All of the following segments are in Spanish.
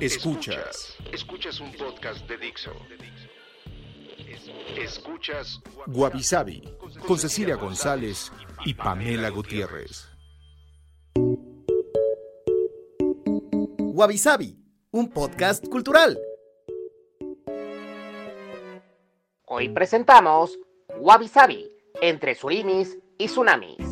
Escuchas. Escuchas un podcast de Dixo. Escuchas Guavisabi con Cecilia González y Pamela Gutiérrez. Wabi un podcast cultural. Hoy presentamos Wabi entre surimis y tsunamis.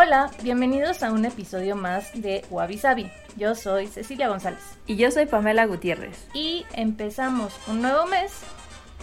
Hola, bienvenidos a un episodio más de Wabi Yo soy Cecilia González. Y yo soy Pamela Gutiérrez. Y empezamos un nuevo mes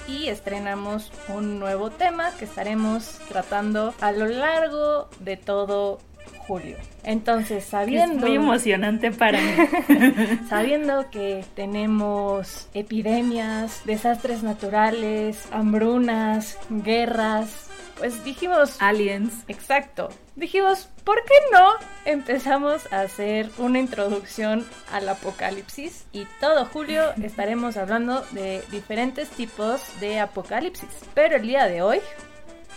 y estrenamos un nuevo tema que estaremos tratando a lo largo de todo julio. Entonces, sabiendo... Es muy emocionante para mí. sabiendo que tenemos epidemias, desastres naturales, hambrunas, guerras, pues dijimos... Aliens. Exacto. Dijimos, ¿por qué no empezamos a hacer una introducción al apocalipsis? Y todo julio estaremos hablando de diferentes tipos de apocalipsis. Pero el día de hoy,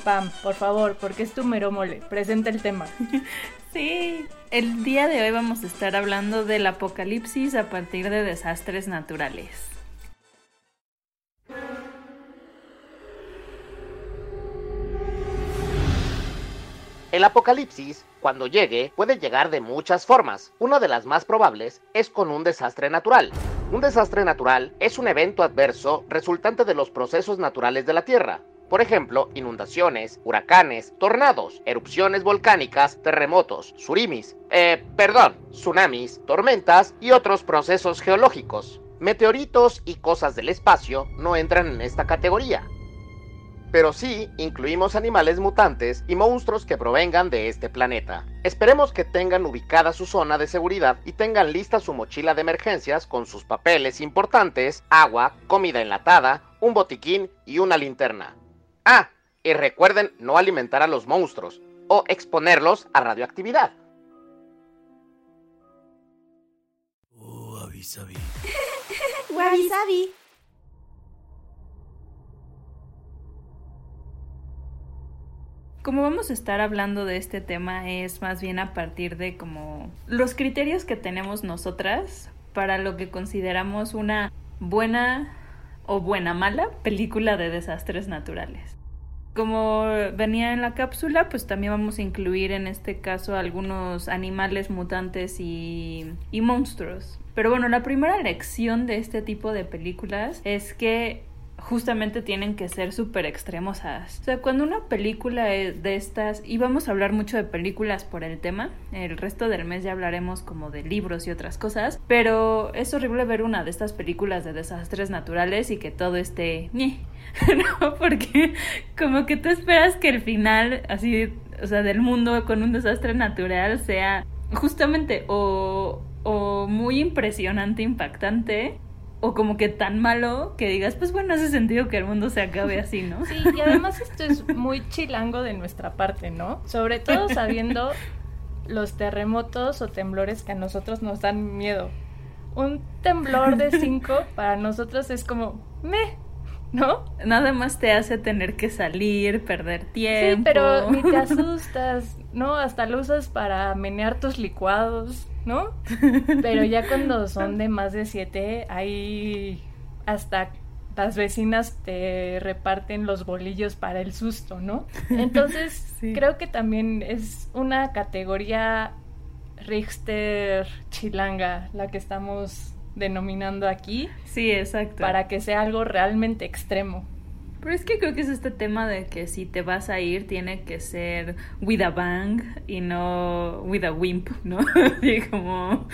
Pam, por favor, porque es tu mero mole, presenta el tema. Sí, el día de hoy vamos a estar hablando del apocalipsis a partir de desastres naturales. El apocalipsis, cuando llegue, puede llegar de muchas formas. Una de las más probables es con un desastre natural. Un desastre natural es un evento adverso resultante de los procesos naturales de la Tierra. Por ejemplo, inundaciones, huracanes, tornados, erupciones volcánicas, terremotos, tsunamis, eh, perdón, tsunamis, tormentas y otros procesos geológicos. Meteoritos y cosas del espacio no entran en esta categoría pero sí incluimos animales mutantes y monstruos que provengan de este planeta. Esperemos que tengan ubicada su zona de seguridad y tengan lista su mochila de emergencias con sus papeles importantes, agua, comida enlatada, un botiquín y una linterna. Ah, y recuerden no alimentar a los monstruos o exponerlos a radioactividad. Oh, como vamos a estar hablando de este tema es más bien a partir de como los criterios que tenemos nosotras para lo que consideramos una buena o buena mala película de desastres naturales. Como venía en la cápsula, pues también vamos a incluir en este caso algunos animales mutantes y, y monstruos. Pero bueno, la primera lección de este tipo de películas es que justamente tienen que ser súper extremosas. O sea, cuando una película de estas, y vamos a hablar mucho de películas por el tema, el resto del mes ya hablaremos como de libros y otras cosas, pero es horrible ver una de estas películas de desastres naturales y que todo esté... ¿no? Porque como que tú esperas que el final, así, o sea, del mundo con un desastre natural sea justamente o, o muy impresionante, impactante, o como que tan malo que digas, pues bueno, hace sentido que el mundo se acabe así, ¿no? Sí, y además esto es muy chilango de nuestra parte, ¿no? Sobre todo sabiendo los terremotos o temblores que a nosotros nos dan miedo. Un temblor de 5 para nosotros es como, me, ¿no? Nada más te hace tener que salir, perder tiempo. Sí, pero ni te asustas, ¿no? Hasta lo usas para menear tus licuados, ¿no? Pero ya cuando son de más de siete, hay hasta las vecinas te reparten los bolillos para el susto, ¿no? Entonces, creo que también es una categoría Richter chilanga la que estamos denominando aquí. Sí, exacto. Para que sea algo realmente extremo. Pero es que creo que es este tema de que si te vas a ir tiene que ser with a bang y no with a wimp, ¿no? Como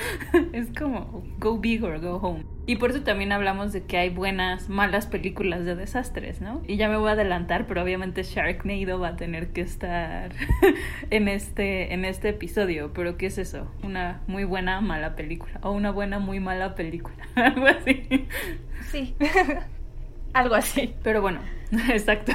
es como go big or go home. Y por eso también hablamos de que hay buenas, malas películas de desastres, ¿no? Y ya me voy a adelantar, pero obviamente Sharknado va a tener que estar en este, en este episodio. Pero ¿qué es eso? Una muy buena, mala película. O una buena, muy mala película. Algo así. Sí. Algo así. Pero bueno, exacto.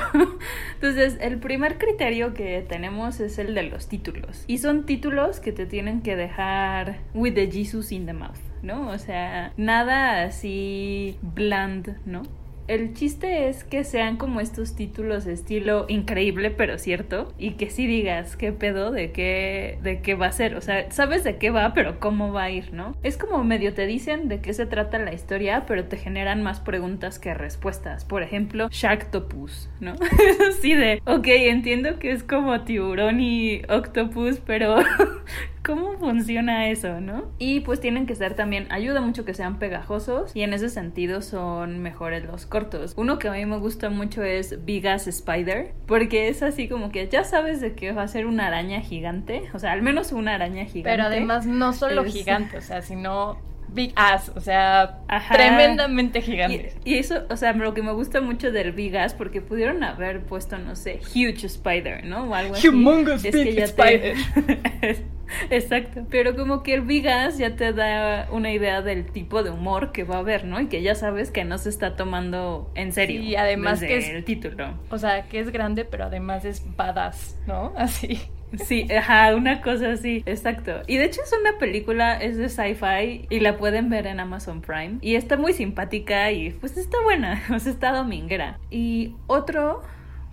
Entonces, el primer criterio que tenemos es el de los títulos. Y son títulos que te tienen que dejar with the Jesus in the mouth. ¿no? O sea, nada así bland, ¿no? El chiste es que sean como estos títulos estilo increíble pero cierto y que sí digas qué pedo de qué de qué va a ser, o sea, sabes de qué va, pero cómo va a ir, ¿no? Es como medio te dicen de qué se trata la historia, pero te generan más preguntas que respuestas. Por ejemplo, Sharktopus, ¿no? sí de, ok, entiendo que es como tiburón y octopus, pero ¿Cómo funciona eso, no? Y pues tienen que ser también, ayuda mucho que sean pegajosos y en ese sentido son mejores los cortos. Uno que a mí me gusta mucho es Bigas Spider, porque es así como que ya sabes de que va a ser una araña gigante, o sea, al menos una araña gigante. Pero además no solo gigante, o sea, sino big ass, o sea, tremendamente gigante. Y, eso, o sea, lo que me gusta mucho del big ass, porque pudieron haber puesto, no sé, huge spider, ¿no? O algo Humongous así. big spider. Exacto. Pero como que el big ass ya te da una idea del tipo de humor que va a haber, ¿no? Y que ya sabes que no se está tomando en serio. Y además que es el título. O sea, que es grande, pero además es badass, ¿no? Así. Sí, ajá, una cosa así, exacto. Y de hecho es una película, es de sci-fi y la pueden ver en Amazon Prime. Y está muy simpática y pues está buena, o sea, está dominguera. Y otro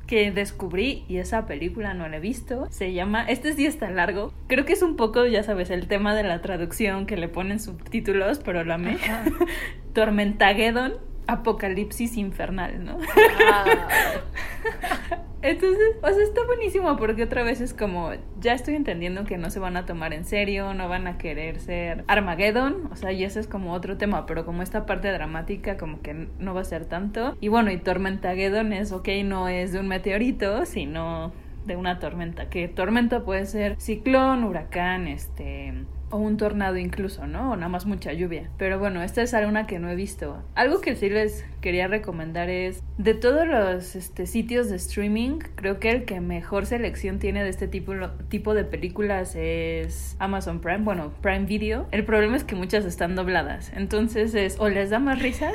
que descubrí y esa película no la he visto. Se llama, este sí está largo. Creo que es un poco, ya sabes, el tema de la traducción que le ponen subtítulos, pero la me. Tormentageddon apocalipsis infernal, ¿no? Entonces, o sea, está buenísimo porque otra vez es como, ya estoy entendiendo que no se van a tomar en serio, no van a querer ser Armageddon, o sea, y ese es como otro tema, pero como esta parte dramática como que no va a ser tanto. Y bueno, y Tormentageddon es, ok, no es de un meteorito, sino de una tormenta, que tormenta puede ser ciclón, huracán, este o un tornado incluso, ¿no? O nada más mucha lluvia. Pero bueno, esta es alguna que no he visto. Algo que sí les quería recomendar es, de todos los este, sitios de streaming, creo que el que mejor selección tiene de este tipo, tipo de películas es Amazon Prime, bueno, Prime Video. El problema es que muchas están dobladas. Entonces es, o les da más risa,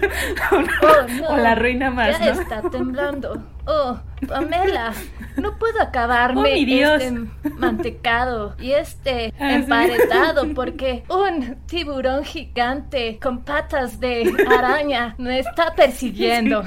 oh, o, la arruina más. Ya está temblando. Oh, Pamela, no puedo acabarme oh, este mantecado y este ah, porque un tiburón gigante con patas de araña me está persiguiendo.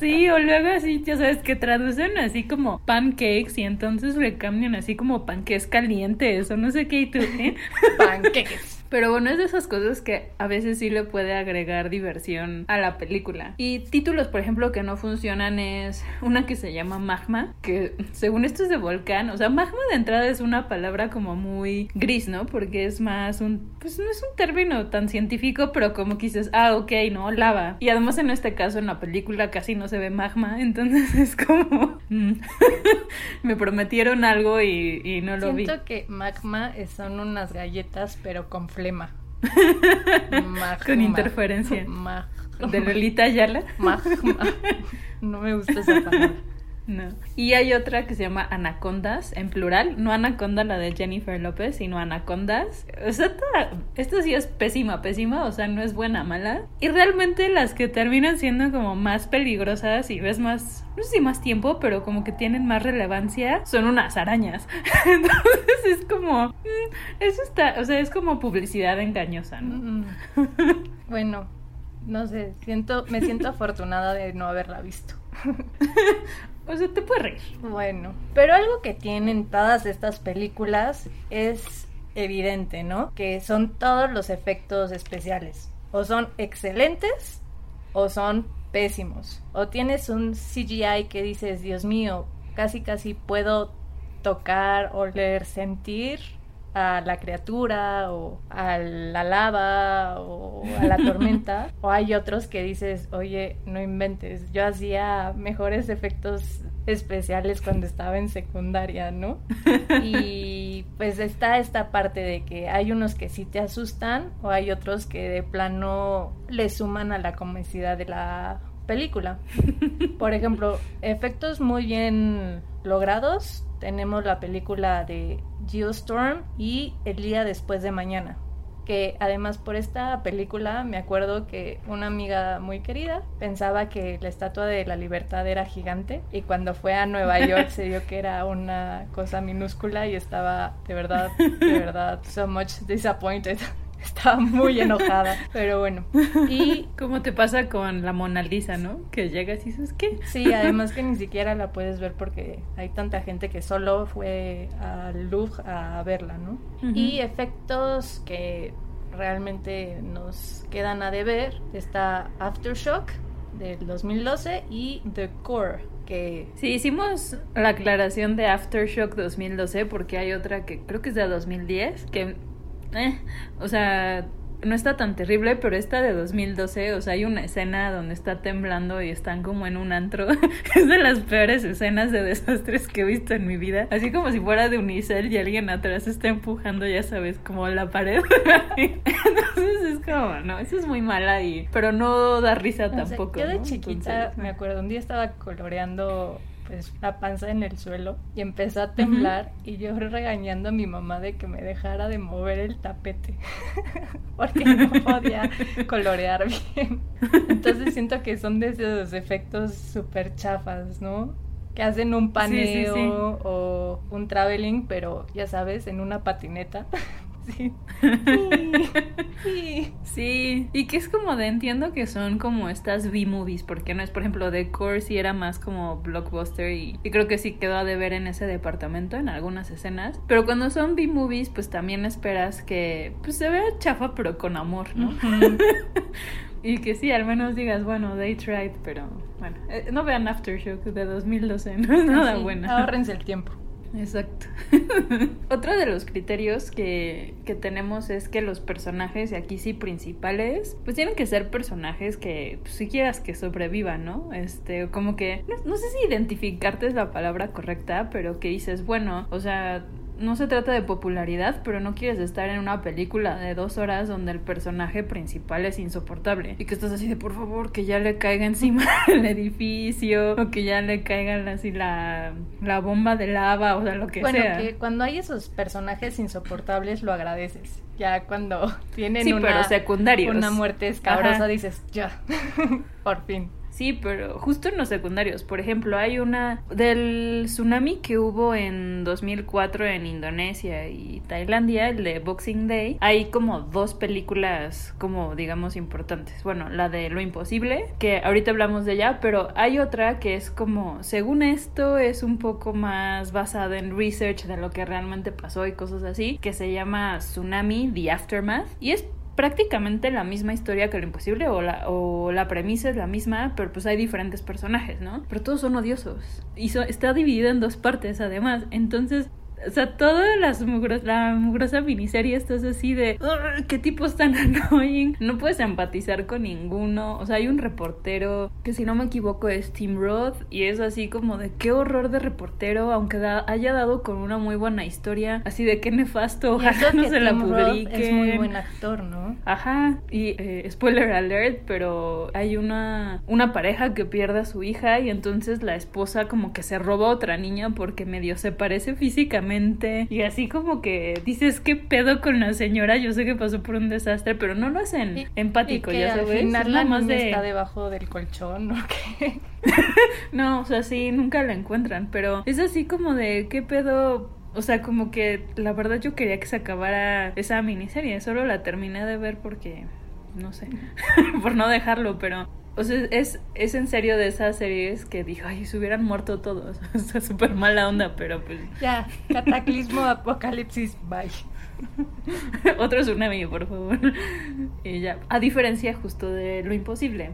Sí. o luego así, ya sabes, que traducen así como pancakes y entonces le cambian así como panqués calientes o no sé qué y tú, ¿eh? Pancakes. Pero bueno, es de esas cosas que a veces sí le puede agregar diversión a la película. Y títulos, por ejemplo, que no funcionan es una que se llama Magma, que según esto es de volcán. O sea, magma de entrada es una palabra como muy gris, ¿no? Porque es más un, pues no es un término tan científico, pero como que dices, ah, ok, no, lava. Y además en este caso en la película casi no se ve magma, entonces es como, mm, me prometieron algo y, no lo vi. Siento que magma son unas galletas, pero con flema. Con interferencia. De Lolita Ayala. No me gusta esa palabra. No. Y hay otra que se llama Anacondas, en plural. No Anaconda la de Jennifer López, sino Anacondas. O sea, esto sí es pésima, pésima. O sea, no es buena, mala. Y realmente las que terminan siendo como más peligrosas y ves más, no sé si más tiempo, pero como que tienen más relevancia, son unas arañas. Entonces es como, mm, eso está, o sea, es como publicidad engañosa, ¿no? bueno, no sé, siento, me siento afortunada de no haberla visto. O sea, te puedes reír. Bueno, pero algo que tienen todas estas películas es evidente, ¿no? Que son todos los efectos especiales. O son excelentes o son pésimos. O tienes un CGI que dices, Dios mío, casi casi puedo tocar, oler, sentir a la criatura o a la lava o a la tormenta. o hay otros que dices, oye, no inventes, yo hacía mejores efectos especiales cuando estaba en secundaria, ¿no? Y pues está esta parte de que hay unos que sí te asustan o hay otros que de plano le suman a la comicidad de la película. Por ejemplo, efectos muy bien logrados. Tenemos la película de Geostorm y El día después de mañana que además por esta película me acuerdo que una amiga muy querida pensaba que la Estatua de la Libertad era gigante y cuando fue a Nueva York se dio que era una cosa minúscula y estaba de verdad, de verdad, so much disappointed. Estaba muy enojada, pero bueno. Y como te pasa con la Mona Lisa, ¿no? Que llegas y dices, ¿qué? Sí, además que ni siquiera la puedes ver porque hay tanta gente que solo fue al Louvre a verla, ¿no? Y efectos que realmente nos quedan a deber. Está Aftershock del 2012 y The Core que... Sí, hicimos la aclaración de Aftershock 2012 porque hay otra que creo que es de 2010 que eh, o sea, no está tan terrible, pero esta de 2012, o sea, hay una escena donde está temblando y están como en un antro. es de las peores escenas de desastres que he visto en mi vida. Así como si fuera de Unicel y alguien atrás está empujando, ya sabes, como la pared. Entonces es como, no, eso es muy mala y... Pero no da risa tampoco. yo de chiquita, me acuerdo, un día estaba coloreando pues la panza en el suelo y empezó a temblar y yo regañando a mi mamá de que me dejara de mover el tapete porque no podía colorear bien. Entonces siento que son de esos efectos súper chafas, ¿no? Que hacen un paneo o un traveling, pero ya sabes, en una patineta. Sí. sí. y que es como de entiendo que son como estas B-movies, porque no es, por ejemplo, The Core sí era más como blockbuster y, creo que sí quedó a deber en ese departamento en algunas escenas. Pero cuando son B-movies, pues también esperas que pues se vea chafa, pero con amor, ¿no? y que sí, al menos digas, bueno, they tried, pero bueno, eh, no vean Aftershock de 2012, no es nada bueno. Ahorrense el tiempo. Exacto. Otro de los criterios que, que, tenemos es que los personajes, y aquí sí principales, pues tienen que ser personajes que pues, si quieras que sobrevivan, ¿no? Este, como que, no, no sé si identificarte es la palabra correcta, pero que dices, bueno, o sea, no se trata de popularidad, pero no quieres estar en una película de dos horas donde el personaje principal es insoportable y que estás así de por favor que ya le caiga encima el edificio o que ya le caigan así la, la bomba de lava o sea lo que sea. Bueno, que cuando hay esos personajes insoportables lo agradeces. Ya cuando tienen una, secundarios. una muerte escabrosa dices, ya, por fin. Sí, pero justo en los secundarios. Por ejemplo, hay una del tsunami que hubo en 2004 en Indonesia y Tailandia, el de Boxing Day. Hay como dos películas como digamos importantes. Bueno, la de Lo Imposible, que ahorita hablamos de ella, pero hay otra que es como, según esto, es un poco más basada en research de lo que realmente pasó y cosas así, que se llama Tsunami, The Aftermath. Y es prácticamente la misma historia que lo imposible o la, o la premisa es la misma, pero pues hay diferentes personajes, ¿no? Pero todos son odiosos. Y está dividida en dos partes además. Entonces o sea, toda las la mugrosa miniserie estás así de qué tipos tan annoying. No puedes empatizar con ninguno. O sea, hay un reportero que si no me equivoco es Tim Roth y es así como de qué horror de reportero, aunque haya dado con una muy buena historia, así de qué nefasto, ojalá no se la publique. Es muy buen actor, ¿no? Ajá. Y eh, spoiler alert, pero hay una una pareja que pierde a su hija y entonces la esposa como que se roba a otra niña porque medio se parece físicamente y así como que dices, ¿qué pedo con la señora? Yo sé que pasó por un desastre, pero no lo hacen empático, ya sabes. Al final la más de... está debajo del colchón, ¿o qué? no, o sea, sí, nunca la encuentran, pero es así como de, ¿qué pedo? O sea, como que la verdad yo quería que se acabara esa miniserie, solo la terminé de ver porque, no sé, por no dejarlo, pero o sea, es, es en serio de esas series que dijo, ay, se hubieran muerto todos. Está súper mala onda, pero pues. Ya, cataclismo, apocalipsis, bye. Otro tsunami, por favor. Y ya. A diferencia justo de lo imposible.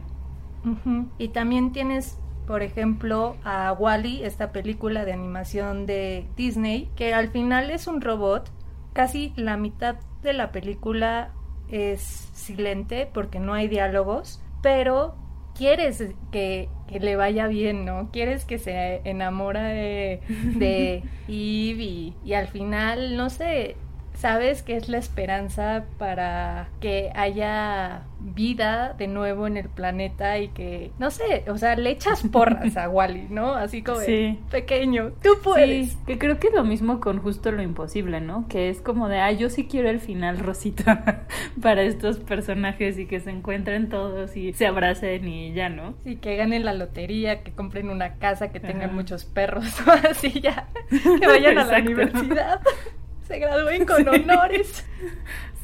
Y también tienes, por ejemplo, a Wally, esta película de animación de Disney, que al final es un robot. Casi la mitad de la película es silente porque no hay diálogos, pero quieres que, que le vaya bien, ¿no? Quieres que se enamora de, de Eve y al final, no sé, sabes que es la esperanza para que haya vida de nuevo en el planeta y que, no sé, o sea, le echas porras a Wally, ¿no? Así como pequeño, tú puedes. que creo que es lo mismo con justo lo imposible, ¿no? Que es como de, ah, yo sí quiero el final rosita para estos personajes y que se encuentren todos y se abracen y ya, ¿no? Sí, que ganen la lotería, que compren una casa, que tengan muchos perros, así ya, que vayan a la universidad se gradúen con honores.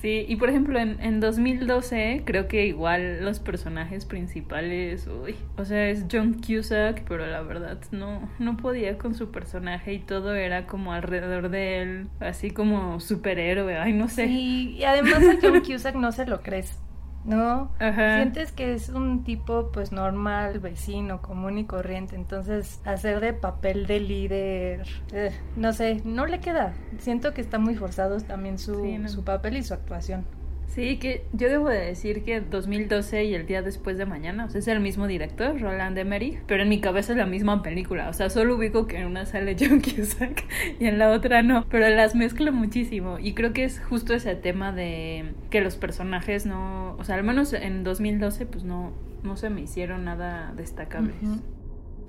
Sí, y por ejemplo en, en 2012 creo que igual los personajes principales, uy, o sea, es John Cusack, pero la verdad no, no podía con su personaje y todo era como alrededor de él, así como superhéroe, ay, no sé. y además a John Cusack no se lo crees. ¿No? Sientes que es un tipo pues normal, vecino, común y corriente, entonces hacer de papel de líder, eh, no sé, no le queda. Siento que está muy forzado también su, su papel y su actuación. Sí, que yo debo de decir que 2012 y el día después de mañana, o sea, es el mismo director, Roland Emmerich, pero en mi cabeza es la misma película, o sea, solo ubico que en una sale John Cusack y en la otra no, pero las mezclo muchísimo. Y creo que es justo ese tema de que los personajes no, o sea, al menos en 2012 pues no, no se me hicieron nada destacables.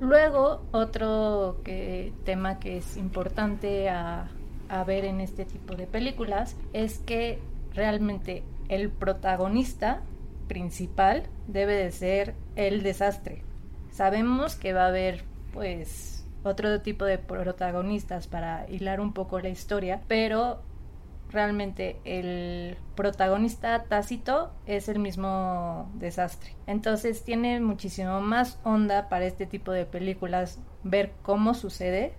Luego, otro que, tema que es importante a, a ver en este tipo de películas es que realmente el protagonista principal debe de ser el desastre. Sabemos que va a haber pues otro tipo de protagonistas para hilar un poco la historia, pero realmente el protagonista tácito es el mismo desastre. Entonces tiene muchísimo más onda para este tipo de películas ver cómo sucede,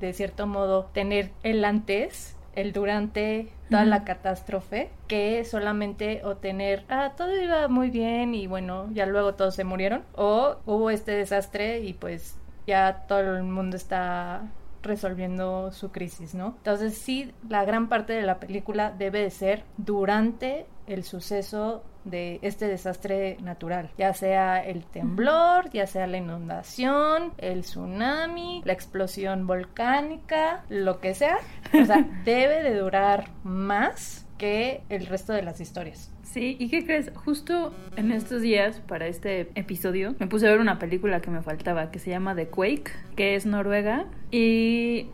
de cierto modo tener el antes el durante toda la catástrofe que solamente o tener, ah, todo iba muy bien y bueno, ya luego todos se murieron o hubo este desastre y pues ya todo el mundo está resolviendo su crisis, ¿no? Entonces sí, la gran parte de la película debe de ser durante el suceso de este desastre natural, ya sea el temblor, ya sea la inundación, el tsunami, la explosión volcánica, lo que sea, o sea, debe de durar más que el resto de las historias. Sí, ¿y qué crees? Justo en estos días, para este episodio, me puse a ver una película que me faltaba, que se llama The Quake, que es noruega, y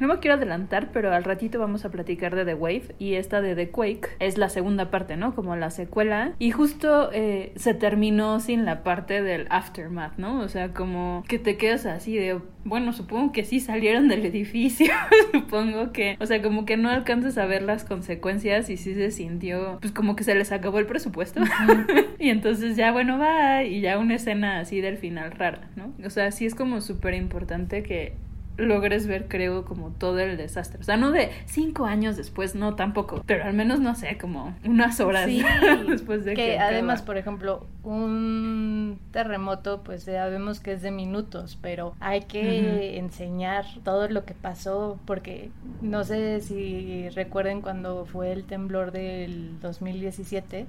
no me quiero adelantar, pero al ratito vamos a platicar de The Wave y esta de The Quake es la segunda parte, ¿no? Como la secuela. Y justo eh, se terminó sin la parte del aftermath, ¿no? O sea, como que te quedas así de, bueno, supongo que sí salieron del edificio, supongo que, o sea, como que no alcanzas a ver las consecuencias y sí se sintió, pues como que se les acabó el presupuesto. y entonces ya, bueno, va y ya una escena así del final rara, ¿no? O sea, sí es como súper importante que logres ver, creo, como todo el desastre. O sea, no de cinco años después, no tampoco, pero al menos, no sé, como unas horas después de que... que además, por ejemplo, un terremoto, pues sabemos que es de minutos, pero hay que enseñar todo lo que pasó, porque no sé si recuerden cuando fue el temblor del 2017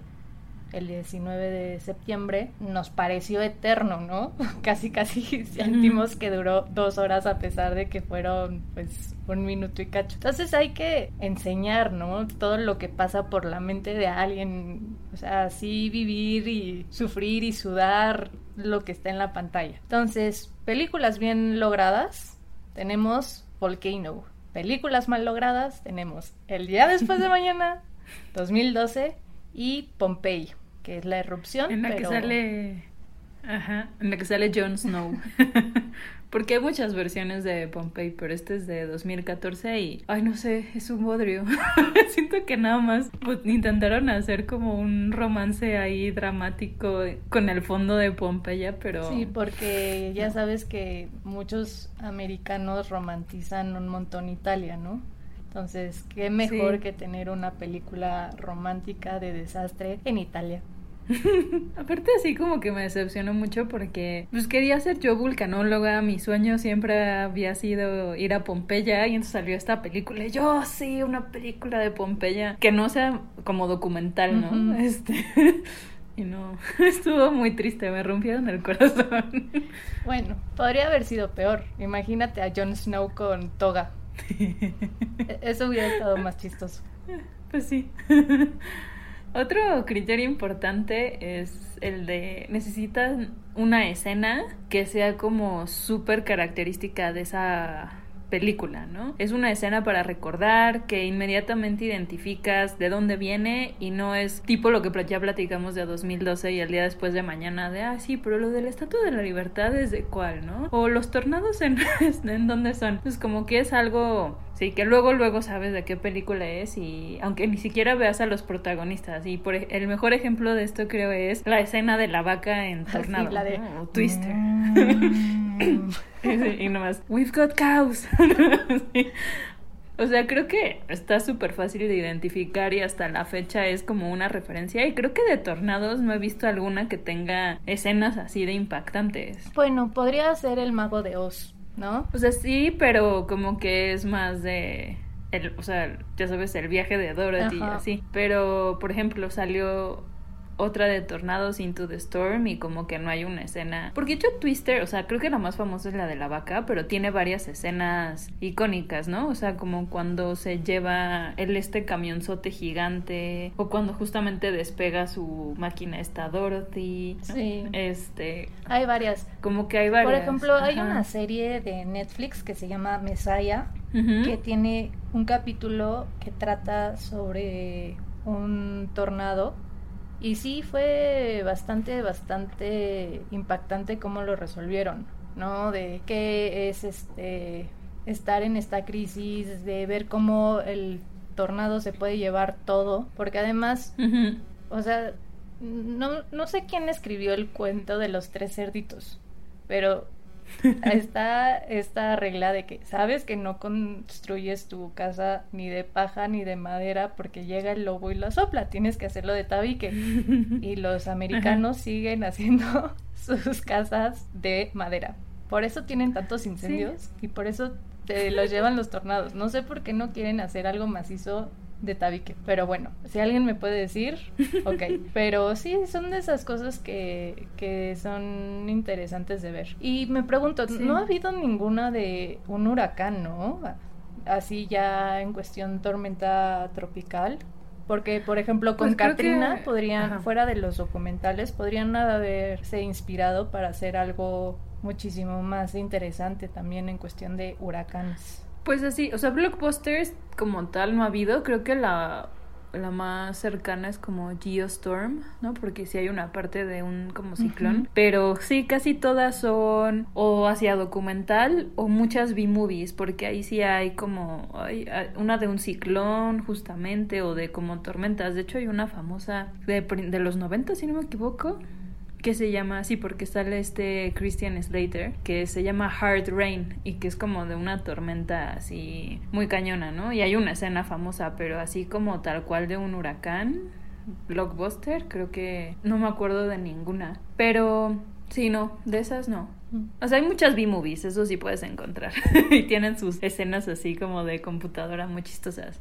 el 19 de septiembre, nos pareció eterno, ¿no? Casi, casi sentimos que duró dos horas a pesar de que fueron, pues, un minuto y cacho. Entonces hay que enseñar, ¿no? Todo lo que pasa por la mente de alguien, o sea, así vivir y sufrir y sudar lo que está en la pantalla. Entonces, películas bien logradas, tenemos Volcano. Películas mal logradas, tenemos El día después de mañana, 2012 y Pompeii que es la erupción. En la que sale. Ajá, en la que sale Jon Snow. Porque hay muchas versiones de Pompeii, pero este es de 2014 y, ay, no sé, es un bodrio. Siento que nada más pues, intentaron hacer como un romance ahí dramático con el fondo de Pompeya, pero... Sí, porque ya sabes que muchos americanos romantizan un montón Italia, ¿no? Entonces, qué mejor que tener una película romántica de desastre en Italia. Aparte así como que me decepcionó mucho porque pues quería ser yo vulcanóloga, mi sueño siempre había sido ir a Pompeya y entonces salió esta película y yo sí, una película de Pompeya que no sea como documental, ¿no? Este Y no, estuvo muy triste, me rompieron el corazón. Bueno, podría haber sido peor. Imagínate a Jon Snow con toga. E- Eso hubiera estado más chistoso. Pues sí. Otro criterio importante es el de necesitas una escena que sea como súper característica de esa película, ¿no? Es una escena para recordar que inmediatamente identificas de dónde viene y no es tipo lo que ya platicamos de 2012 y el día después de mañana de, ah, sí, pero lo de la Estatua de la Libertad es de cuál, ¿no? O los tornados en, en dónde son. Pues como que es algo, sí, que luego, luego sabes de qué película es y aunque ni siquiera veas a los protagonistas. Y por ej- el mejor ejemplo de esto creo es la escena de la vaca en Sí, Tornado. la de- ¿no? O Twister. Mm. y nomás, we've got cows. Sí. O sea, creo que está súper fácil de identificar y hasta la fecha es como una referencia. Y creo que de tornados no he visto alguna que tenga escenas así de impactantes. Bueno, podría ser el mago de Oz, ¿no? O sea, sí, pero como que es más de... El, o sea, ya sabes, el viaje de Dorothy y así. Pero, por ejemplo, salió otra de Tornados Into the Storm y como que no hay una escena. Porque hecho Twister, o sea, creo que la más famosa es la de la vaca, pero tiene varias escenas icónicas, ¿no? O sea, como cuando se lleva el este camionzote gigante o cuando justamente despega su máquina esta Dorothy. ¿no? Sí. Este, Hay varias. como que hay varias. Por ejemplo, hay una serie de Netflix que se llama Messiah, que tiene un capítulo que trata sobre un tornado. Y sí fue bastante, bastante impactante cómo lo resolvieron, ¿no? De qué es este estar en esta crisis, de ver cómo el tornado se puede llevar todo, porque además o sea, no, no sé quién escribió el cuento de los tres cerditos, pero está esta regla de que sabes que no construyes tu casa ni de paja ni de madera porque llega el lobo y la sopla, tienes que hacerlo de tabique. Y los americanos siguen haciendo sus casas de madera. Por eso tienen tantos incendios y por eso te los llevan los tornados. No sé por qué no quieren hacer algo macizo de tabique. Pero bueno, si alguien me puede decir, ok. Pero sí, son de esas cosas que, que son interesantes de ver. Y me pregunto, Sí. ¿no ha habido ninguna de un huracán, no? Así ya en cuestión tormenta tropical. Porque, por ejemplo, con Pues que- Katrina podrían, Ajá. fuera de los documentales, podrían haberse inspirado para hacer algo muchísimo más interesante también en cuestión de huracanes. Pues así, o sea, blockbusters como tal no ha habido. Creo que la, la más cercana es como Geostorm, ¿no? Porque sí hay una parte de un como ciclón. Pero sí, casi todas son o hacia documental o muchas B-movies, porque ahí sí hay como hay, una de un ciclón justamente o de como tormentas. De hecho hay una famosa de, de los 90, si no me equivoco, que se llama así porque sale este Christian Slater, que se llama Hard Rain y que es como de una tormenta así muy cañona, ¿no? Y hay una escena famosa, pero así como tal cual de un huracán, blockbuster, creo que no me acuerdo de ninguna, pero sí, no, de esas no. O sea, hay muchas B-movies, eso sí puedes encontrar. y tienen sus escenas así como de computadora muy chistosas.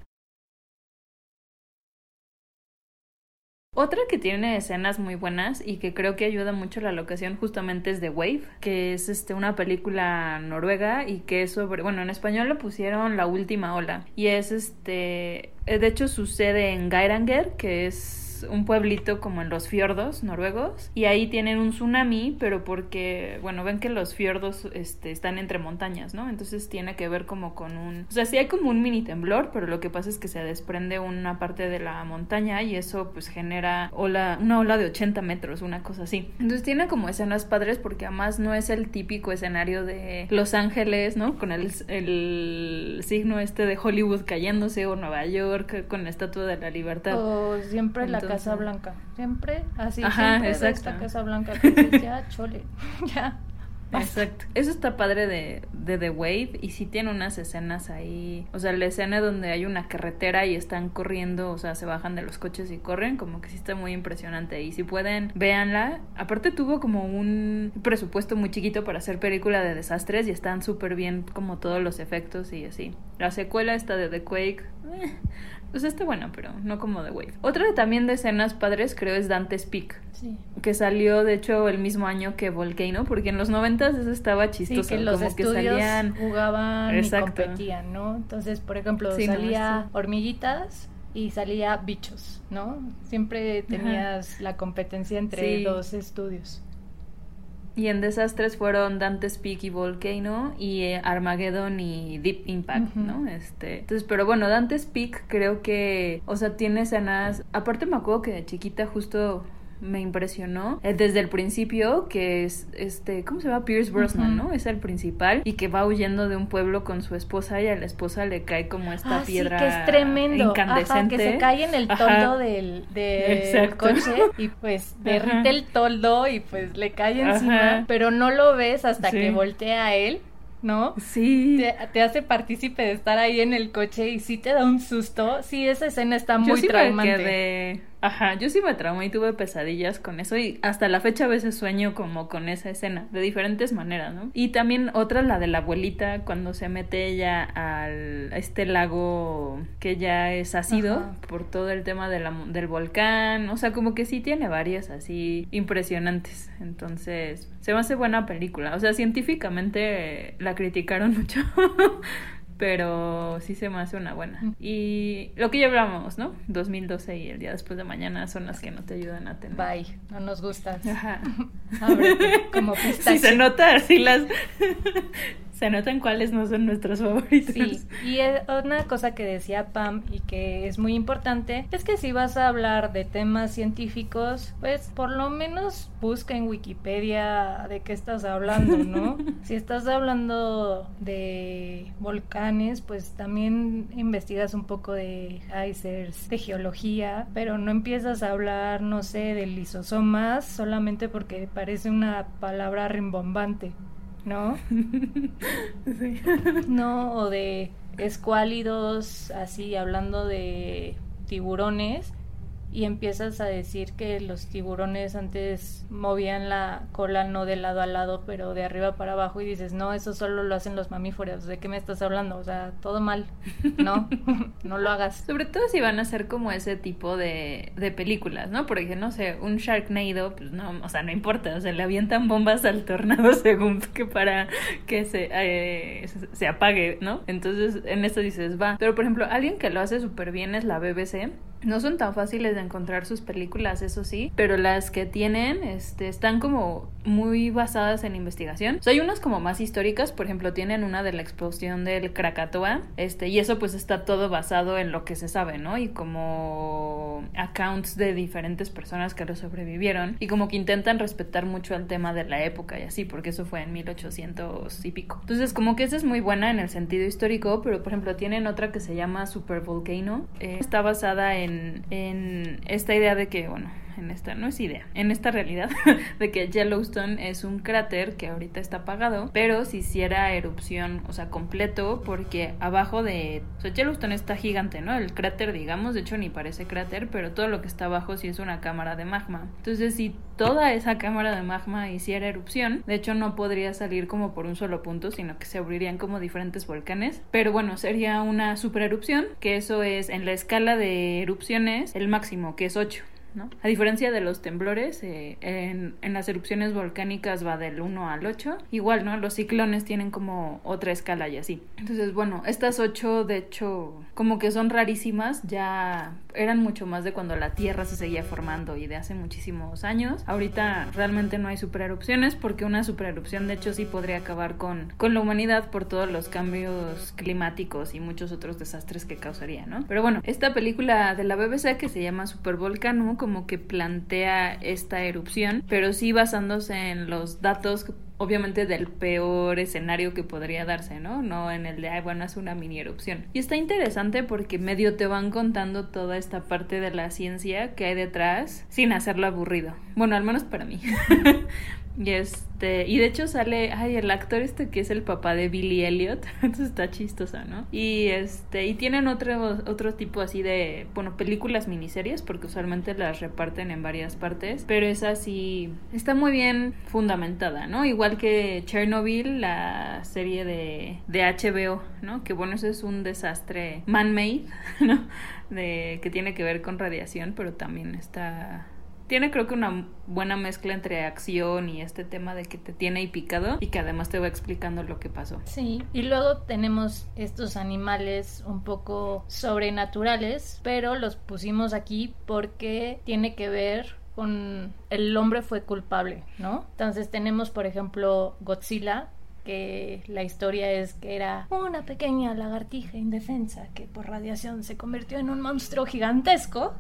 Otra que tiene escenas muy buenas y que creo que ayuda mucho la locación justamente es The Wave, que es este una película noruega y que es sobre, bueno, en español le pusieron La última ola. Y es este, eh, de hecho sucede en Geiranger, que es un pueblito como en los fiordos noruegos y ahí tienen un tsunami, pero porque, bueno, ven que los fiordos este, están entre montañas, ¿no? Entonces tiene que ver como con un, o sea, sí hay como un mini temblor, pero lo que pasa es que se desprende una parte de la montaña y eso pues genera ola, una ola de 80 metros, una cosa así. Entonces tiene como escenas padres porque además no es el típico escenario de Los Ángeles, ¿no? Con el, signo este de Hollywood cayéndose o Nueva York con la Estatua de la Libertad. O siempre Entonces- Casa Blanca. Siempre así. Ajá, siempre de exacto. esta Casa Blanca que dices, ya, chole. ya. basta". Exacto. Eso está padre de, de The Wave y sí tiene unas escenas ahí. O sea, la escena donde hay una carretera y están corriendo, o sea, se bajan de los coches y corren, como que sí está muy impresionante. Y si pueden, véanla. Aparte tuvo como un presupuesto muy chiquito para hacer película de desastres y están súper bien como todos los efectos y así. La secuela esta de The Quake. Eh, Pues está buena, pero no como The Wave. Otra también de escenas padres creo es Dante's Peak. Sí. Que salió, de hecho, el mismo año que Volcano, porque en los noventas eso estaba chistoso. Sí, que los como que salían... jugaban Exacto. y competían, ¿no? Entonces, por ejemplo, Sí, salía hormiguitas y salía bichos, ¿no? Siempre tenías la competencia entre Sí. dos estudios. Y en desastres fueron Dante's Peak y Volcano y eh, Armageddon y Deep Impact. ¿no? Este, entonces, pero bueno, Dante's Peak creo que, o sea, tiene escenas, aparte me acuerdo que de chiquita justo me impresionó eh, desde el principio que es este cómo se llama Pierce Brosnan no es el principal y que va huyendo de un pueblo con su esposa y a la esposa le cae como esta Ah, sí, piedra que es tremendo. incandescente Ajá, que se cae en el Ajá. toldo del, del coche y pues derrite Ajá. el toldo y pues le cae encima, pero no lo ves hasta Sí. que voltea a él, ¿no? sí Te, te hace partícipe de estar ahí en el coche y sí te da un susto. Sí, esa escena está yo muy sí traumante. me quedé ajá yo sí me traumé y tuve pesadillas con eso y hasta la fecha a veces sueño como con esa escena de diferentes maneras no y también otra la de la abuelita cuando se mete ella al a este lago que ya es ácido Ajá. por todo el tema de la- del volcán o sea como que sí tiene varias así impresionantes entonces se me hace buena película o sea científicamente la criticaron mucho pero sí se me hace una buena. Mm. Y lo que ya hablamos, ¿no? 2012 y el día después de mañana son las que no te ayudan a tener. Bye, no nos gustas. Ajá. Ábrete, como pistache. Sí, se nota así las... se notan cuáles no son nuestros favoritos. Sí, y una cosa que decía Pam y que es muy importante es que si vas a hablar de temas científicos, pues por lo menos busca en Wikipedia de qué estás hablando, ¿no? si estás hablando de volcanes, pues también investigas un poco de geysers, de geología, pero no empiezas a hablar, no sé, de lisosomas solamente porque parece una palabra rimbombante. ¿No? Sí. No, o de escuálidos, así hablando de tiburones, y empiezas a decir que los tiburones antes movían la cola no de lado a lado, pero de arriba para abajo, y dices, no, eso solo lo hacen los mamíferos, ¿de qué me estás hablando? O sea, todo mal, no, no lo hagas. Sobre todo si van a ser como ese tipo de, de películas, ¿no? Porque, no sé, un Sharknado, pues no, o sea, no importa, o sea, le avientan bombas al tornado según que para que se, eh, se, se apague, ¿no? Entonces, en esto dices, va. Pero, por ejemplo, alguien que lo hace súper bien es la BBC. No son tan fáciles de encontrar sus películas, eso sí, pero las que tienen este, están como muy basadas en investigación. Hay unas como más históricas, por ejemplo, tienen una de la explosión del Krakatoa, este, y eso pues está todo basado en lo que se sabe, ¿no? Y como accounts de diferentes personas que lo sobrevivieron, y como que intentan respetar mucho el tema de la época y así, porque eso fue en 1800 y pico. Entonces, como que esa es muy buena en el sentido histórico, pero por ejemplo, tienen otra que se llama Super Volcano, eh, está basada en, en esta idea de que, bueno, en esta, no es idea, en esta realidad de que Yellowstone es un cráter que ahorita está apagado, pero si hiciera erupción, o sea, completo, porque abajo de, o sea, Yellowstone está gigante, ¿no? El cráter, digamos, de hecho ni parece cráter, pero todo lo que está abajo sí es una cámara de magma. Entonces, si toda esa cámara de magma hiciera erupción, de hecho no podría salir como por un solo punto, sino que se abrirían como diferentes volcanes, pero bueno, sería una super erupción, que eso es en la escala de erupciones el máximo, que es 8. ¿No? A diferencia de los temblores, eh, en, en, las erupciones volcánicas va del 1 al 8. Igual, ¿no? Los ciclones tienen como otra escala y así. Entonces, bueno, estas 8 de hecho como que son rarísimas, ya eran mucho más de cuando la Tierra se seguía formando y de hace muchísimos años. Ahorita realmente no hay supererupciones porque una supererupción de hecho sí podría acabar con, con la humanidad por todos los cambios climáticos y muchos otros desastres que causaría, ¿no? Pero bueno, esta película de la BBC que se llama Supervolcano como que plantea esta erupción, pero sí basándose en los datos obviamente del peor escenario que podría darse, ¿no? No en el de, ay, bueno, es una mini erupción. Y está interesante porque medio te van contando toda esta parte de la ciencia que hay detrás sin hacerlo aburrido. Bueno, al menos para mí. Y este, y de hecho sale, ay, el actor este que es el papá de Billy Elliot, entonces está chistosa, ¿no? Y este, y tienen otro, otro tipo así de, bueno, películas miniseries, porque usualmente las reparten en varias partes, pero es así, está muy bien fundamentada, ¿no? Igual que Chernobyl, la serie de, de HBO, ¿no? Que bueno, eso es un desastre man-made, ¿no? De, que tiene que ver con radiación, pero también está tiene creo que una buena mezcla entre acción y este tema de que te tiene ahí picado y que además te va explicando lo que pasó. Sí, y luego tenemos estos animales un poco sobrenaturales, pero los pusimos aquí porque tiene que ver con el hombre fue culpable, ¿no? Entonces tenemos, por ejemplo, Godzilla, que la historia es que era una pequeña lagartija indefensa que por radiación se convirtió en un monstruo gigantesco.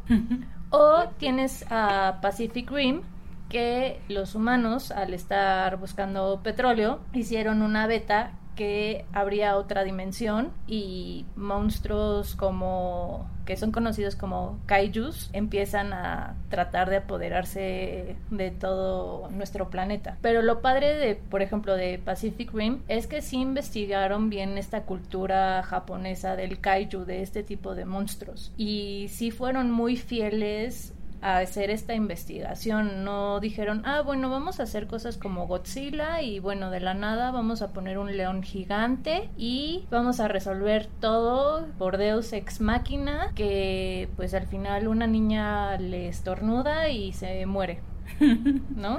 o tienes a Pacific Rim, que los humanos, al estar buscando petróleo, hicieron una beta que habría otra dimensión y monstruos como que son conocidos como kaijus empiezan a tratar de apoderarse de todo nuestro planeta. Pero lo padre de, por ejemplo, de Pacific Rim es que sí investigaron bien esta cultura japonesa del kaiju, de este tipo de monstruos. Y sí fueron muy fieles a hacer esta investigación. No dijeron, ah, bueno, vamos a hacer cosas como Godzilla y bueno, de la nada vamos a poner un león gigante y vamos a resolver todo por Deus ex máquina que pues al final una niña le estornuda y se muere. ¿No?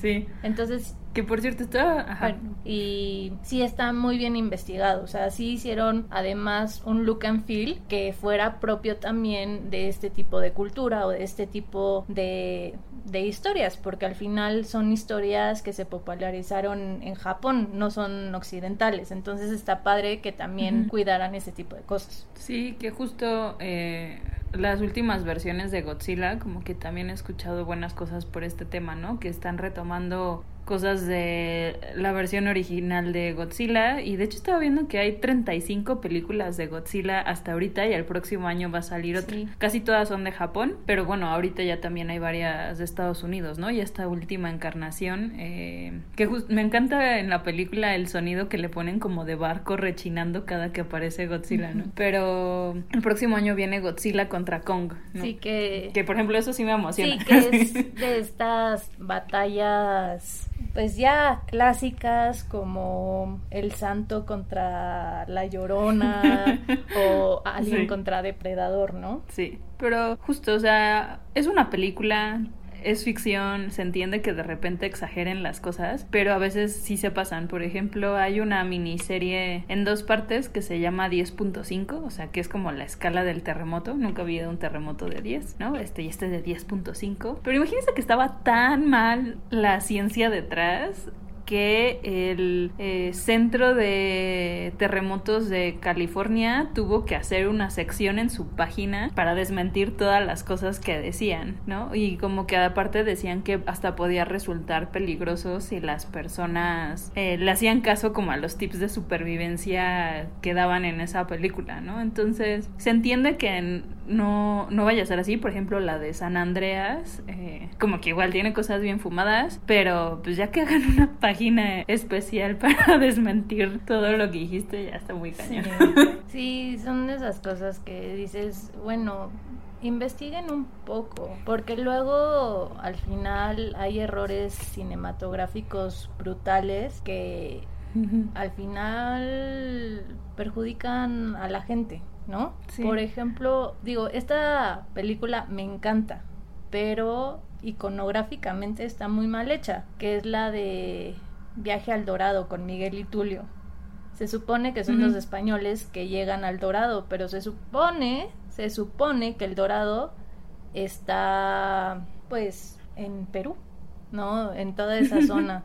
Sí. Entonces que por cierto está... y sí está muy bien investigado. O sea, sí hicieron además un look and feel que fuera propio también de este tipo de cultura o de este tipo de, de historias, porque al final son historias que se popularizaron en Japón, no son occidentales. Entonces está padre que también cuidaran ese tipo de cosas. Sí, que justo eh, las últimas versiones de Godzilla, como que también he escuchado buenas cosas por este tema, ¿no? Que están retomando cosas de la versión original de Godzilla y de hecho estaba viendo que hay 35 películas de Godzilla hasta ahorita y el próximo año va a salir otra. Casi todas son de Japón, pero bueno, ahorita ya también hay varias de Estados Unidos, ¿no? Y esta última encarnación, eh, que me encanta en la película el sonido que le ponen como de barco rechinando cada que aparece Godzilla, ¿no? Pero el próximo año viene Godzilla contra Kong, ¿no? Sí, que... Que por ejemplo eso sí me emociona. Sí, que es de estas batallas pues ya clásicas como El Santo contra la Llorona o Alguien contra Depredador, ¿no? Sí, pero justo, o sea, es una película es ficción, se entiende que de repente exageren las cosas, pero a veces sí se pasan. Por ejemplo, hay una miniserie en dos partes que se llama 10.5, o sea, que es como la escala del terremoto. Nunca había un terremoto de 10, ¿no? Este y este es de 10.5. Pero imagínense que estaba tan mal la ciencia detrás que el eh, Centro de Terremotos de California tuvo que hacer una sección en su página para desmentir todas las cosas que decían, ¿no? Y como que aparte decían que hasta podía resultar peligroso si las personas eh, le hacían caso como a los tips de supervivencia que daban en esa película, ¿no? Entonces se entiende que no, no vaya a ser así, por ejemplo la de San Andreas, eh, como que igual tiene cosas bien fumadas, pero pues ya que hagan una página especial para desmentir todo lo que dijiste, ya está muy cañón. Sí. son de esas cosas que dices, bueno, investiguen un poco, porque luego al final hay errores cinematográficos brutales que al final perjudican a la gente, ¿no? Por ejemplo, digo, esta película me encanta, pero iconográficamente está muy mal hecha, que es la de Viaje al Dorado con Miguel y Tulio. Se supone que son los españoles que llegan al Dorado, pero se supone, se supone que el Dorado está pues en Perú, ¿no? En toda esa zona.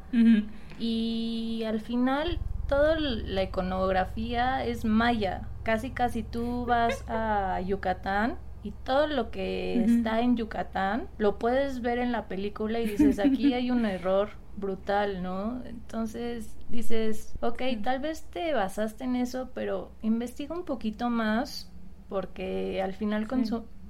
Y al final toda la iconografía es maya. Casi casi tú vas a Yucatán y todo lo que está en Yucatán lo puedes ver en la película y dices, aquí hay un error brutal, ¿no? Entonces dices, ok, tal vez te basaste en eso, pero investiga un poquito más porque al final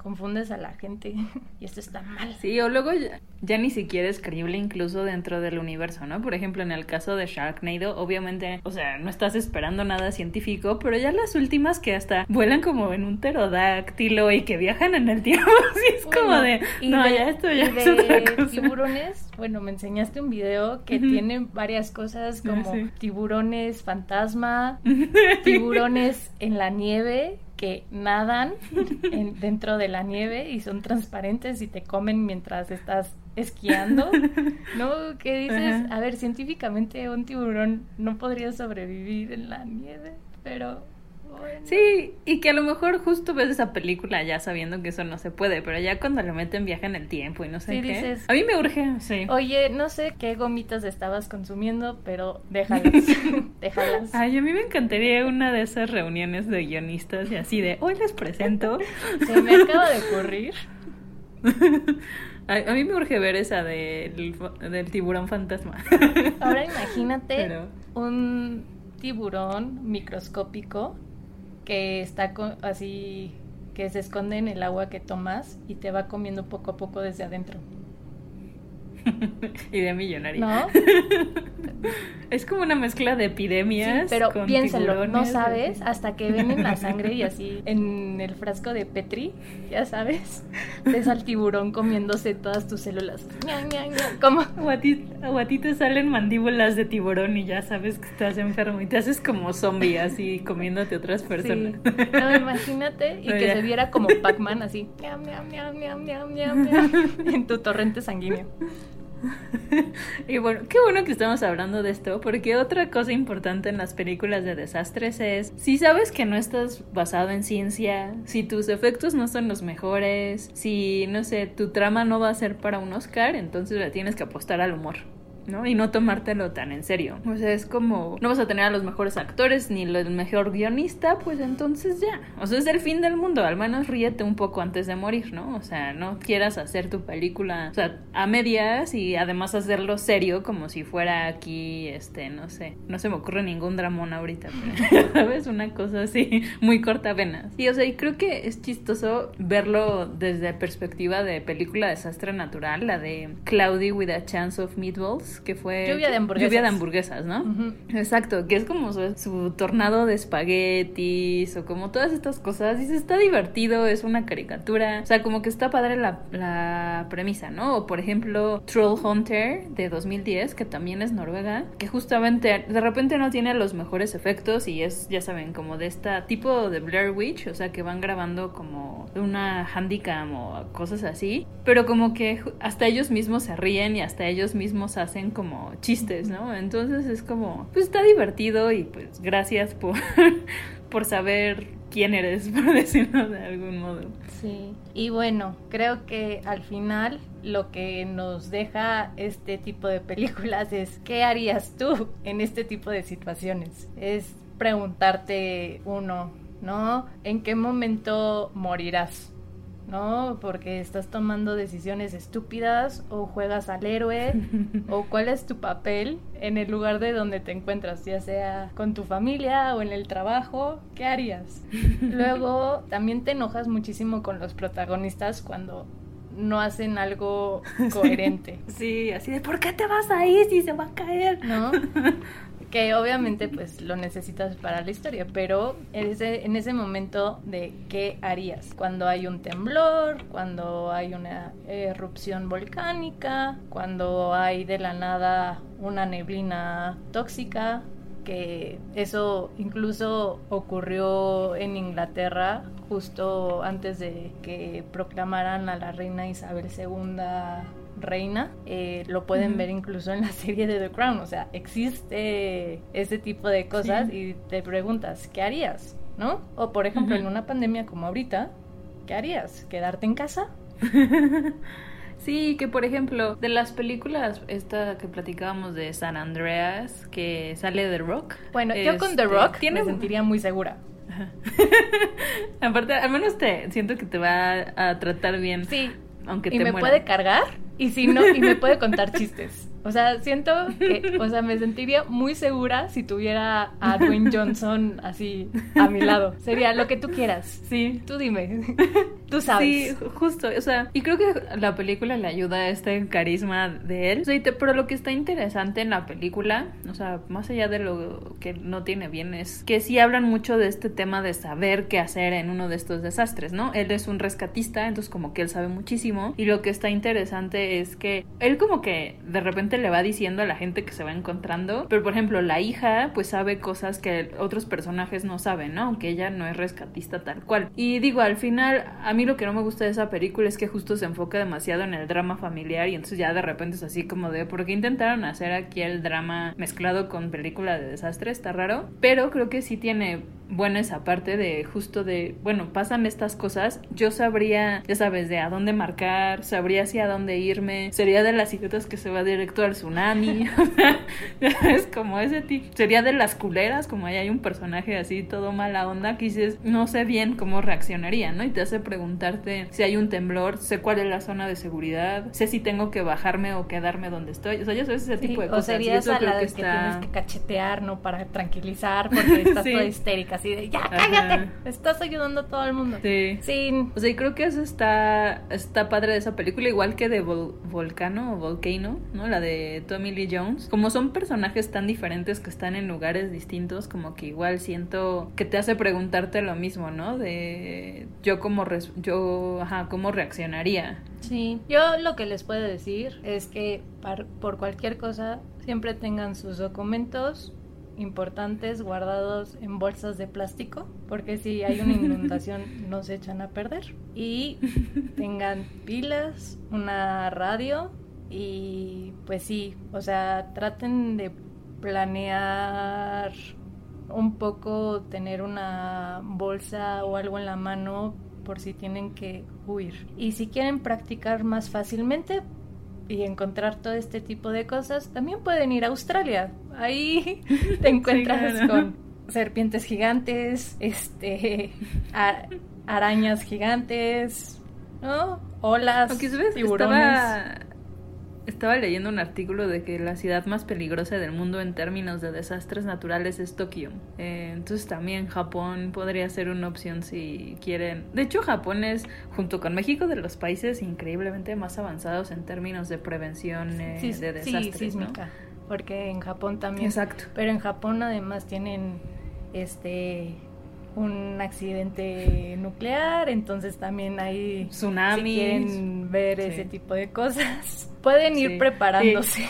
confundes a la gente y esto está mal. Sí, o luego ya, ya ni siquiera es creíble incluso dentro del universo, ¿no? Por ejemplo, en el caso de Sharknado, obviamente, o sea, no estás esperando nada científico, pero ya las últimas que hasta vuelan como en un pterodáctilo y que viajan en el tiempo, sí es como de, no, de- ya esto ya es de otra cosa. tiburones, bueno, me enseñaste un video que tiene varias cosas como sí. tiburones fantasma, tiburones en la nieve que nadan en- dentro de la nieve y son transparentes y te comen mientras estás esquiando, ¿no? Que dices, a ver, científicamente un tiburón no podría sobrevivir en la nieve, pero. Sí, y que a lo mejor justo ves esa película ya sabiendo que eso no se puede, pero ya cuando le meten viaje en el tiempo y no sé Sí, qué. dices- a mí me urge, sí. Oye, no sé qué gomitas estabas consumiendo, pero déjalas, déjalas. Ay, a mí me encantaría una de esas reuniones de guionistas y así de, hoy les presento. Se me acaba de ocurrir. A, a mí me urge ver esa del, del tiburón fantasma. Ahora imagínate Pero- un tiburón microscópico que está así, que se esconde en el agua que tomas y te va comiendo poco a poco desde adentro. Idea millonaria. ¿No? Es como una mezcla de Sí, epidemias. pero con piénsalo, no sabes hasta que ven en la sangre y así en el frasco de Petri, ya sabes, ves al tiburón comiéndose todas tus células. Como O a, ti, o a ti te salen mandíbulas de tiburón y ya sabes que estás enfermo y te haces como zombie así comiéndote otras personas. Sí. No, imagínate y No, que ya. se viera como Pac-Man así en tu torrente sanguíneo. Y bueno, qué bueno que estamos hablando de esto, porque otra cosa importante en las películas de desastres es, si sabes que no estás basado en ciencia, si tus efectos no son los mejores, si, no sé, tu trama no va a ser para un Oscar, entonces le tienes que apostar al humor. ¿No? Y no tomártelo tan en serio. O sea, es como, no vas a tener a los mejores actores ni el mejor guionista, pues entonces ya. O sea, es el fin del mundo, al menos ríete un poco antes de morir, ¿no? O sea, no quieras hacer tu película, a medias y además hacerlo serio como si fuera aquí, este, no sé, no se me ocurre ningún dramón ahorita, pero, ¿sabes? Una cosa así, muy corta venas. Y o sea, y creo que es chistoso verlo desde perspectiva de película desastre natural, la de Cloudy with a Chance of Meatballs, que fue... Lluvia de hamburguesas. Lluvia de hamburguesas, ¿no? Ujú. Exacto, que es como su, su tornado de espaguetis o como todas estas cosas. Dices, está divertido, es una caricatura. O sea, como que está padre la, la premisa, ¿no? O por ejemplo, Troll Hunter de 2010, que también es noruega, que justamente de repente no tiene los mejores efectos y es, ya saben, como de este tipo de Blair Witch, o sea, que van grabando como de una handicam o cosas así, pero como que hasta ellos mismos se ríen y hasta ellos mismos hacen como chistes, ¿no? Entonces es como, pues está divertido y pues gracias por, por saber quién eres, por decirlo de algún modo. Sí, y bueno, creo que al final lo que nos deja este tipo de películas es ¿qué harías tú en este tipo de situaciones? Es preguntarte uno, ¿no? ¿En qué momento morirás? ¿No? Porque estás tomando decisiones estúpidas o juegas al héroe o cuál es tu papel en el lugar de donde te encuentras, ya sea con tu familia o en el trabajo, ¿qué harías? Luego también te enojas muchísimo con los protagonistas cuando no hacen algo coherente, Sí, así de, ¿por qué te vas ahí si se va a caer? ¿no? Que obviamente pues lo necesitas para la historia, pero en ese, en ese momento de qué harías, cuando hay un temblor, cuando hay una erupción volcánica, cuando hay de la nada una neblina tóxica, que eso incluso ocurrió en Inglaterra justo antes de que proclamaran a la reina Isabel II reina. Eh, lo pueden ver incluso en la serie de The Crown. O sea, existe ese tipo de cosas Sí. y te preguntas, ¿qué harías? ¿No? O por ejemplo, en una pandemia como ahorita, ¿qué harías? ¿Quedarte en casa? Sí, que por ejemplo, de las películas, esta que platicábamos de San Andreas, que sale de Rock. Bueno, yo con The este, Rock tiene me sentiría muy segura. Aparte, al menos te siento que te va a tratar bien. Sí, Aunque y te me muera. puede cargar y si no, y me puede contar chistes. O sea, siento que, o sea, me sentiría muy segura si tuviera a Dwayne Johnson así a mi lado. Sería lo que tú quieras. Sí. Tú dime. Tú sabes. Sí, justo, o sea, y creo que la película le ayuda a este carisma de él. O sea, te- pero lo que está interesante en la película, o sea, más allá de lo que no tiene bien, es que sí hablan mucho de este tema de saber qué hacer en uno de estos desastres, ¿no? Él es un rescatista, entonces como que él sabe muchísimo. Y lo que está interesante es que él como que de repente le va diciendo a la gente que se va encontrando, pero por ejemplo, la hija pues sabe cosas que otros personajes no saben, ¿no? Aunque ella no es rescatista tal cual. Y digo, al final, a mí lo que no me gusta de esa película es que justo se enfoca demasiado en el drama familiar y entonces ya de repente es así como de, ¿por qué intentaron hacer aquí el drama mezclado con película de desastre? Está raro, pero creo que sí tiene buena esa parte de justo de, bueno, pasan estas cosas, yo sabría, ya sabes, de a dónde marcar, sabría hacia dónde irme, sería de las idiotas que se va directo al tsunami, es como ese tipo, sería de las culeras, como ahí hay un personaje así todo mala onda que dices, no sé bien cómo reaccionaría, ¿no? Y te hace preguntarte si hay un temblor, sé cuál es la zona de seguridad, sé si tengo que bajarme o quedarme donde estoy, o sea, ya sabes ese Sí, tipo de o cosas. y serías a la que tienes que cachetear, ¿no? Para tranquilizar, porque estás Sí. toda histérica, así de, ya, Ajá. cállate, estás ayudando a todo el mundo. Sí. Sí, O sea, y creo que eso está, está padre de esa película, igual que de Vol- Volcano o Volcano, ¿no? La de Tommy Lee Jones. Como son personajes tan diferentes que están en lugares distintos, como que igual siento que te hace preguntarte lo mismo, ¿no? De yo cómo, yo, ajá, cómo reaccionaría. Sí, yo lo que les puedo decir es que por cualquier cosa siempre tengan sus documentos importantes guardados en bolsas de plástico, porque si hay una inundación no se echan a perder. Y tengan pilas, una radio y pues sí, o sea, traten de planear un poco tener una bolsa o algo en la mano por si tienen que huir. Y si quieren practicar más fácilmente y encontrar todo este tipo de cosas, también pueden ir a Australia. Ahí te encuentras claro. con serpientes gigantes, este a- arañas gigantes, ¿no? Olas, Aunque, ¿sabes? tiburones. Estaba, estaba leyendo un artículo de que la ciudad más peligrosa del mundo en términos de desastres naturales es Tokio. Eh, entonces también Japón podría ser una opción si quieren. De hecho, Japón es, junto con México, de los países increíblemente más avanzados en términos de prevención eh, Sí, de sí, desastres. ¿no? Porque en Japón también. Exacto. Pero en Japón además tienen este un accidente nuclear, entonces también hay Tsunamis. si quieren ver Sí. ese tipo de cosas, pueden ir Sí. preparándose. Sí,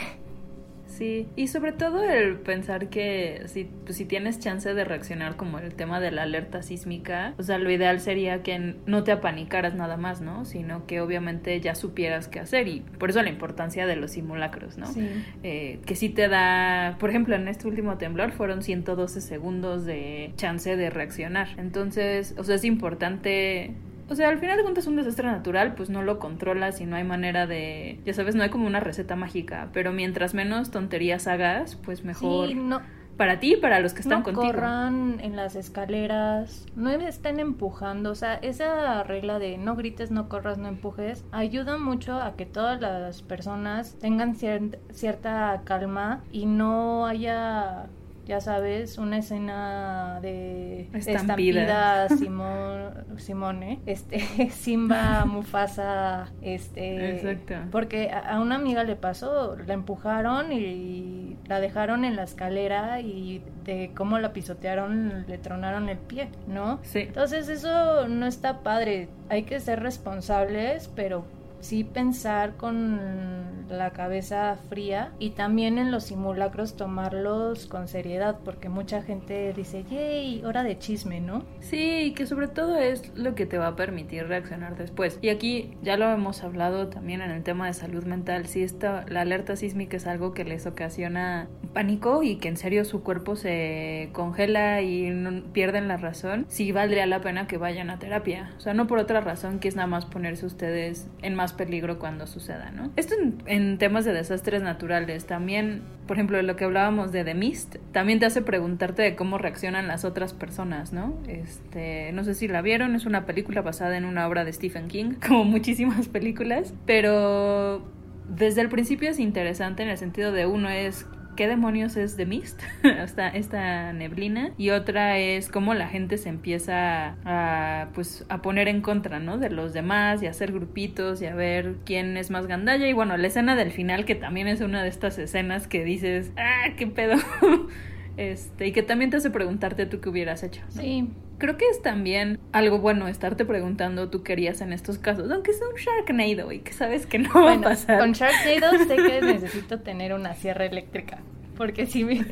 y sobre todo el pensar que si, pues, si tienes chance de reaccionar como el tema de la alerta sísmica, o sea, lo ideal sería que no te apanicaras nada más, ¿no? Sino que obviamente ya supieras qué hacer y por eso la importancia de los simulacros, ¿no? Sí. Eh, que sí te da, por ejemplo, en este último temblor fueron 112 segundos de chance de reaccionar. Entonces, o sea, es importante o sea, al final de cuentas un desastre natural, pues no lo controlas y no hay manera de, ya sabes, no hay como una receta mágica, pero mientras menos tonterías hagas, pues mejor Sí, no, para ti y para los que están no contigo. corran en las escaleras, no estén empujando, o sea, esa regla de no grites, no corras, no empujes, ayuda mucho a que todas las personas tengan cier- cierta calma y no haya, ya sabes, una escena de Estampida. estampida Simón, Simone, este, Simba, Mufasa, este, Exacto. porque a una amiga le pasó, la empujaron y la dejaron en la escalera y de cómo la pisotearon le tronaron el pie, ¿no? Sí. Entonces eso no está padre, hay que ser responsables, pero sí pensar con la cabeza fría y también en los simulacros tomarlos con seriedad, porque mucha gente dice, yay, hora de chisme, ¿no? Sí, que sobre todo es lo que te va a permitir reaccionar después. Y aquí ya lo hemos hablado también en el tema de salud mental. Si esta, la alerta sísmica es algo que les ocasiona pánico y que en serio su cuerpo se congela y pierden la razón, sí valdría la pena que vayan a terapia. O sea, no por otra razón que es nada más ponerse ustedes en más peligro cuando suceda, ¿no? Esto en, en temas de desastres naturales. También, por ejemplo, lo que hablábamos de The Mist, también te hace preguntarte de cómo reaccionan las otras personas, ¿no? Este, no sé si la vieron, es una película basada en una obra de Stephen King, como muchísimas películas, pero desde el principio es interesante en el sentido de uno es qué demonios es The Mist, esta, esta neblina, y otra es cómo la gente se empieza a, pues, a poner en contra, ¿no? De los demás y a hacer grupitos y a ver quién es más gandalla. Y bueno, la escena del final, que también es una de estas escenas que dices, ah, qué pedo. Este, y que también te hace preguntarte tú qué hubieras hecho. Sí. Creo que es también algo bueno estarte preguntando tú querías en estos casos, aunque sea un Sharknado y que sabes que no va a pasar. Con Sharknado sé que necesito tener una sierra eléctrica. Porque si me,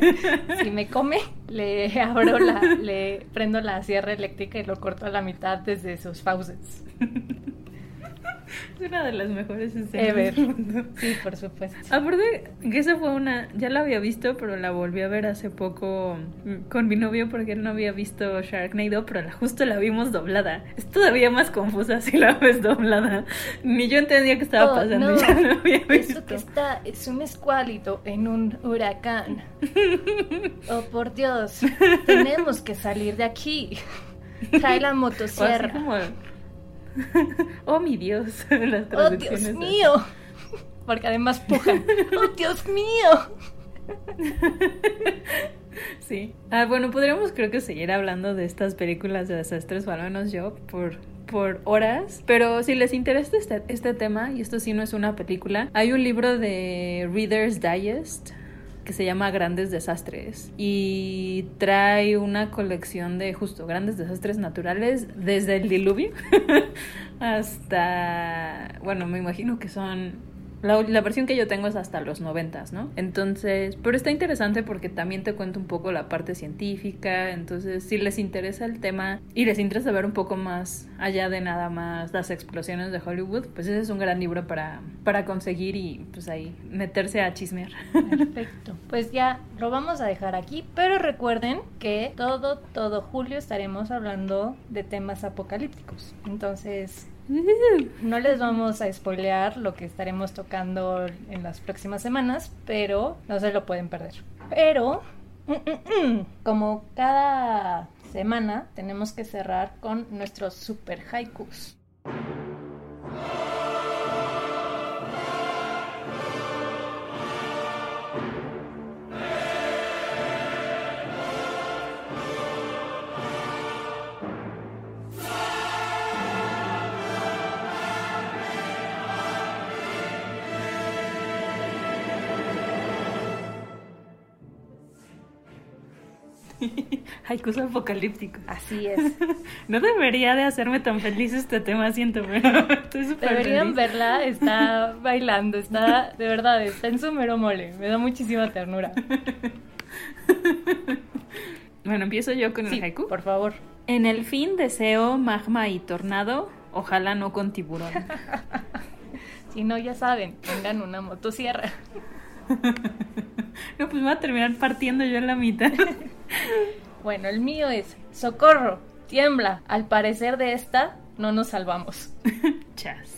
si me come, le abro la, le prendo la sierra eléctrica y lo corto a la mitad desde sus faucets. Es una de las mejores escenas. Ever. Sí, por supuesto. Aparte, que esa fue una. Ya la había visto, pero la volví a ver hace poco con mi novio porque él no había visto Sharknado, pero la, justo la vimos doblada. Es todavía más confusa si la ves doblada. Ni yo entendía qué estaba Oh, pasando. no. Ya la había visto. Eso que está es un escuálito en un huracán. Oh, por Dios. Tenemos que salir de aquí. Trae la motosierra. Oh mi Dios. Las Oh, Dios mío. Porque además pujan. Oh, Dios mío. Sí. Ah, bueno, podríamos creo que seguir hablando de estas películas de desastres, o al menos yo, por, por horas. Pero si les interesa este, este tema, y esto sí no es una película, hay un libro de Reader's Digest que se llama Grandes Desastres y trae una colección de justo grandes desastres naturales desde el diluvio hasta, bueno, me imagino que son la, la versión que yo tengo es hasta los noventas, ¿no? Entonces, pero está interesante porque también te cuento un poco la parte científica, entonces si les interesa el tema y les interesa ver un poco más allá de nada más las explosiones de Hollywood, pues ese es un gran libro para, para conseguir y pues ahí meterse a chismear. Perfecto. Pues ya lo vamos a dejar aquí, pero recuerden que todo, todo julio estaremos hablando de temas apocalípticos. Entonces, no les vamos a spoilear lo que estaremos tocando en las próximas semanas, pero no se lo pueden perder. Pero, mm, mm, mm, como cada semana, tenemos que cerrar con nuestros super haikus. Haikus apocalípticos. Así es. No debería de hacerme tan feliz este tema, siento, pero estoy súper Deberían feliz. verla, está bailando, está, de verdad, está en su mero mole. Me da muchísima ternura. Bueno, empiezo yo con el haiku. por favor. En el fin deseo magma y tornado, ojalá no con tiburón. Si no, ya saben, tengan una motosierra. No, pues me voy a terminar partiendo yo en la mitad. Bueno, el mío es, socorro, tiembla. Al parecer de esta, no nos salvamos. Chas.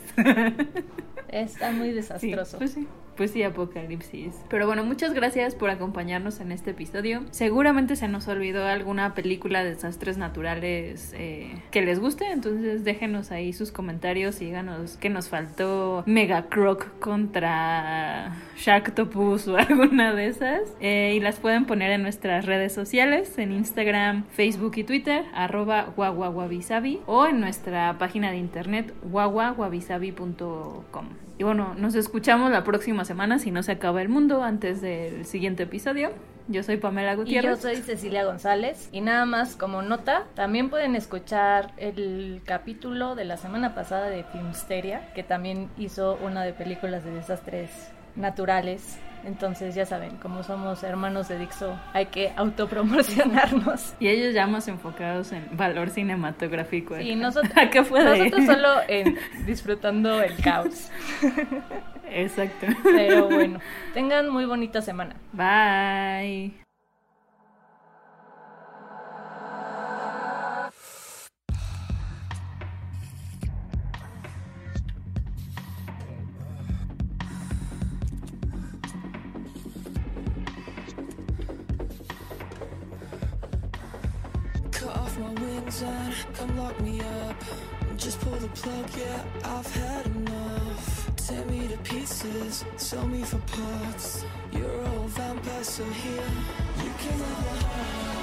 Está muy Sí, desastroso. pues sí. Pues sí, apocalipsis. Pero bueno, muchas gracias por acompañarnos en este episodio. Seguramente se nos olvidó alguna película de desastres naturales eh, que les guste, entonces déjenos ahí sus comentarios y díganos qué nos faltó Mega Croc contra Sharktopus o alguna de esas. Eh, y las pueden poner en nuestras redes sociales, en Instagram, Facebook y Twitter, arroba guaguaguabisabi o en nuestra página de internet guaguaguabisabi.com. Y bueno, nos escuchamos la próxima semana si no se acaba el mundo antes del siguiente episodio. Yo soy Pamela Y yo Gutiérrez. soy Cecilia González. Y nada más como nota, también pueden escuchar el capítulo de la semana pasada de Filmsteria, que también hizo una de películas de desastres naturales. Entonces ya saben, como somos hermanos de Dixo, hay que autopromocionarnos. Y ellos ya más enfocados en valor cinematográfico. Y acá. nosotros, nosotros solo en disfrutando el caos. Exacto. Pero bueno, tengan muy bonita semana. Bye. Come lock me up. Just pull the plug, yeah, I've had enough. Tear me to pieces, sell me for parts. You're all vampire, so here you can have my heart.